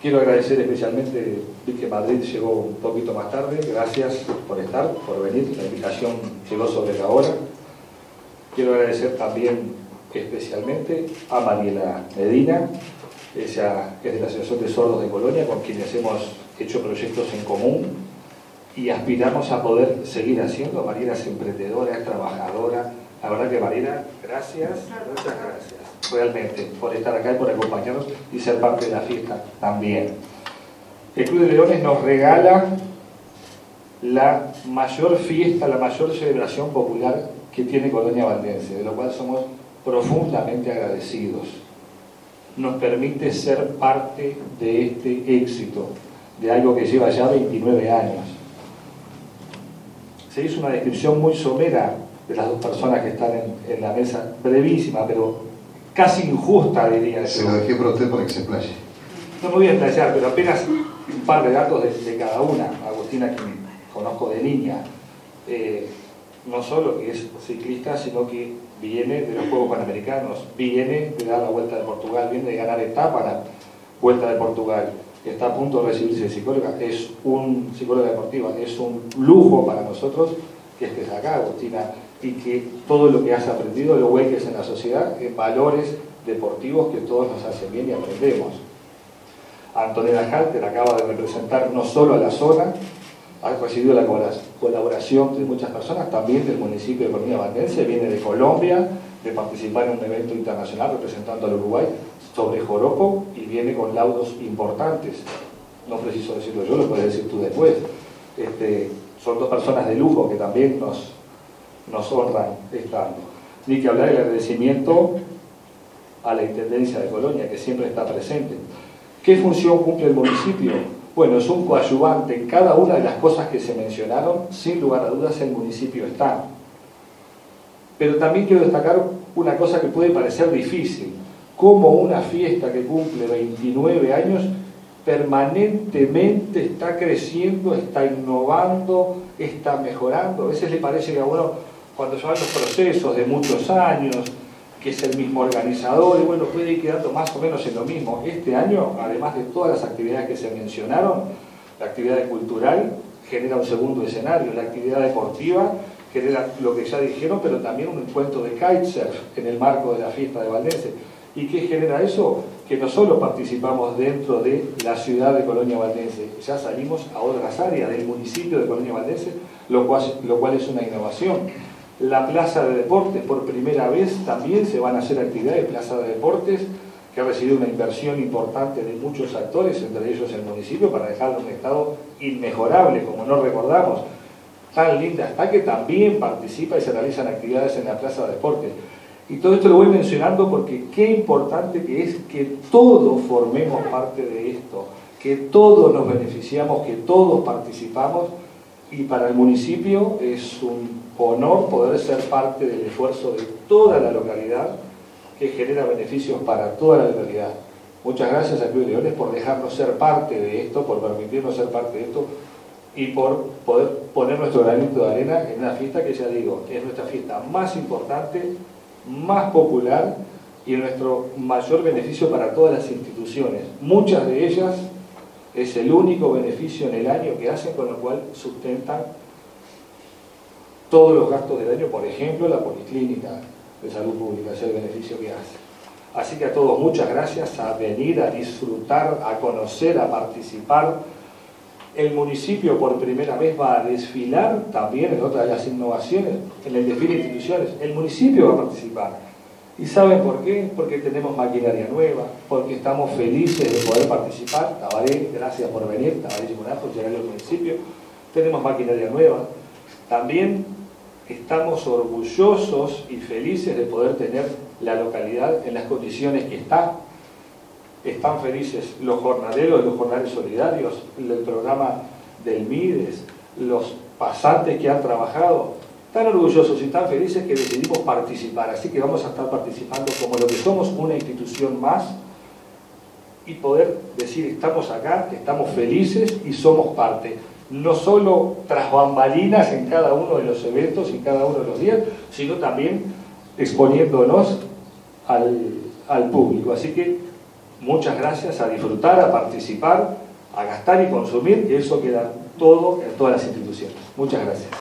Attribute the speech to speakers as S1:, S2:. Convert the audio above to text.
S1: Quiero agradecer especialmente, vi que Madrid llegó un poquito más tarde, gracias por estar, por venir, la invitación llegó sobre la hora. Quiero agradecer también especialmente a Mariela Medina, ella es de la Asociación de Sordos de Colonia, con quienes hemos hecho proyectos en común y aspiramos a poder seguir haciendo. Mariela es emprendedora, es trabajadora. La verdad que Mariela, gracias, muchas gracias, realmente, por estar acá y por acompañarnos y ser parte de la fiesta también. El Club de Leones nos regala la mayor fiesta, la mayor celebración popular que tiene Colonia Valdense, de lo cual somos profundamente agradecidos. Nos permite ser parte de este éxito, de algo que lleva ya 29 años. Se hizo una descripción muy somera de las dos personas que están en, la mesa, brevísima, pero casi injusta, diría
S2: yo. Se lo dejé para usted para que se explaye.
S1: No me voy a explayar, pero apenas un par de datos de, cada una. Agustina, que conozco de niña, eh, no solo que es ciclista, sino que viene de los Juegos Panamericanos, viene de dar la Vuelta de Portugal, viene de ganar etapa la Vuelta de Portugal, está a punto de recibirse de psicóloga, es un psicóloga deportiva, es un lujo para nosotros que estés acá, Agustina, y que todo lo que has aprendido lo vuelques en la sociedad, en valores deportivos que todos nos hacen bien y aprendemos. Antonella Halter acaba de representar no solo a la zona, ha recibido la colaboración de muchas personas, también del municipio de Colonia Valdense, viene de Colombia, de participar en un evento internacional representando al Uruguay sobre Joropo y viene con laudos importantes. No preciso decirlo yo, lo puedes decir tú después. Este, son dos personas de lujo que también nos, nos honran estando. Ni que hablar del agradecimiento a la Intendencia de Colonia, que siempre está presente. ¿Qué función cumple el municipio? Bueno, es un coadyuvante en cada una de las cosas que se mencionaron, sin lugar a dudas el municipio está. Pero también quiero destacar una cosa que puede parecer difícil, como una fiesta que cumple 29 años permanentemente está creciendo, está innovando, está mejorando. A veces le parece que a uno, cuando van los procesos de muchos años, que es el mismo organizador, y bueno, puede ir quedando más o menos en lo mismo. Este año, además de todas las actividades que se mencionaron, la actividad cultural genera un segundo escenario, la actividad deportiva genera lo que ya dijeron, pero también un encuentro de kitesurf en el marco de la fiesta de Valdense. ¿Y qué genera eso? Que no solo participamos dentro de la ciudad de Colonia Valdense, ya salimos a otras áreas del municipio de Colonia Valdense, lo cual es una innovación la plaza de deportes, por primera vez también se van a hacer actividades, plaza de deportes, que ha recibido una inversión importante de muchos actores, entre ellos el municipio, para dejarlo en un estado inmejorable, como no recordamos. Tan linda está que también participa y se realizan actividades en la plaza de deportes. Y todo esto lo voy mencionando porque qué importante que es que todos formemos parte de esto, que todos nos beneficiamos, que todos participamos y para el municipio es un honor poder ser parte del esfuerzo de toda la localidad que genera beneficios para toda la localidad. Muchas gracias a Club Leones por dejarnos ser parte de esto, por permitirnos ser parte de esto y por poder poner nuestro granito de arena en una fiesta que ya digo, es nuestra fiesta más importante, más popular y nuestro mayor beneficio para todas las instituciones. Muchas de ellas es el único beneficio en el año que hacen con lo cual sustentan todos los gastos del año, por ejemplo, la policlínica de salud pública, es el beneficio que hace. Así que a todos muchas gracias a venir, a disfrutar, a conocer, a participar. El municipio por primera vez va a desfilar también en otra de las innovaciones, en el desfile de instituciones. El municipio va a participar. ¿Y saben por qué? Porque tenemos maquinaria nueva, porque estamos felices de poder participar. Tabaré, gracias por venir, Tabaré y por llegar al municipio. Tenemos maquinaria nueva. También estamos orgullosos y felices de poder tener la localidad en las condiciones que está. Están felices los jornaleros, los jornales solidarios, el programa del MIDES, los pasantes que han trabajado, tan orgullosos y tan felices que decidimos participar. Así que vamos a estar participando como lo que somos, una institución más, y poder decir estamos acá, estamos felices y somos parte no solo tras bambalinas en cada uno de los eventos y cada uno de los días, sino también exponiéndonos al, público. Así que muchas gracias, a disfrutar, a participar, a gastar y consumir, y eso queda todo en todas las instituciones. Muchas gracias.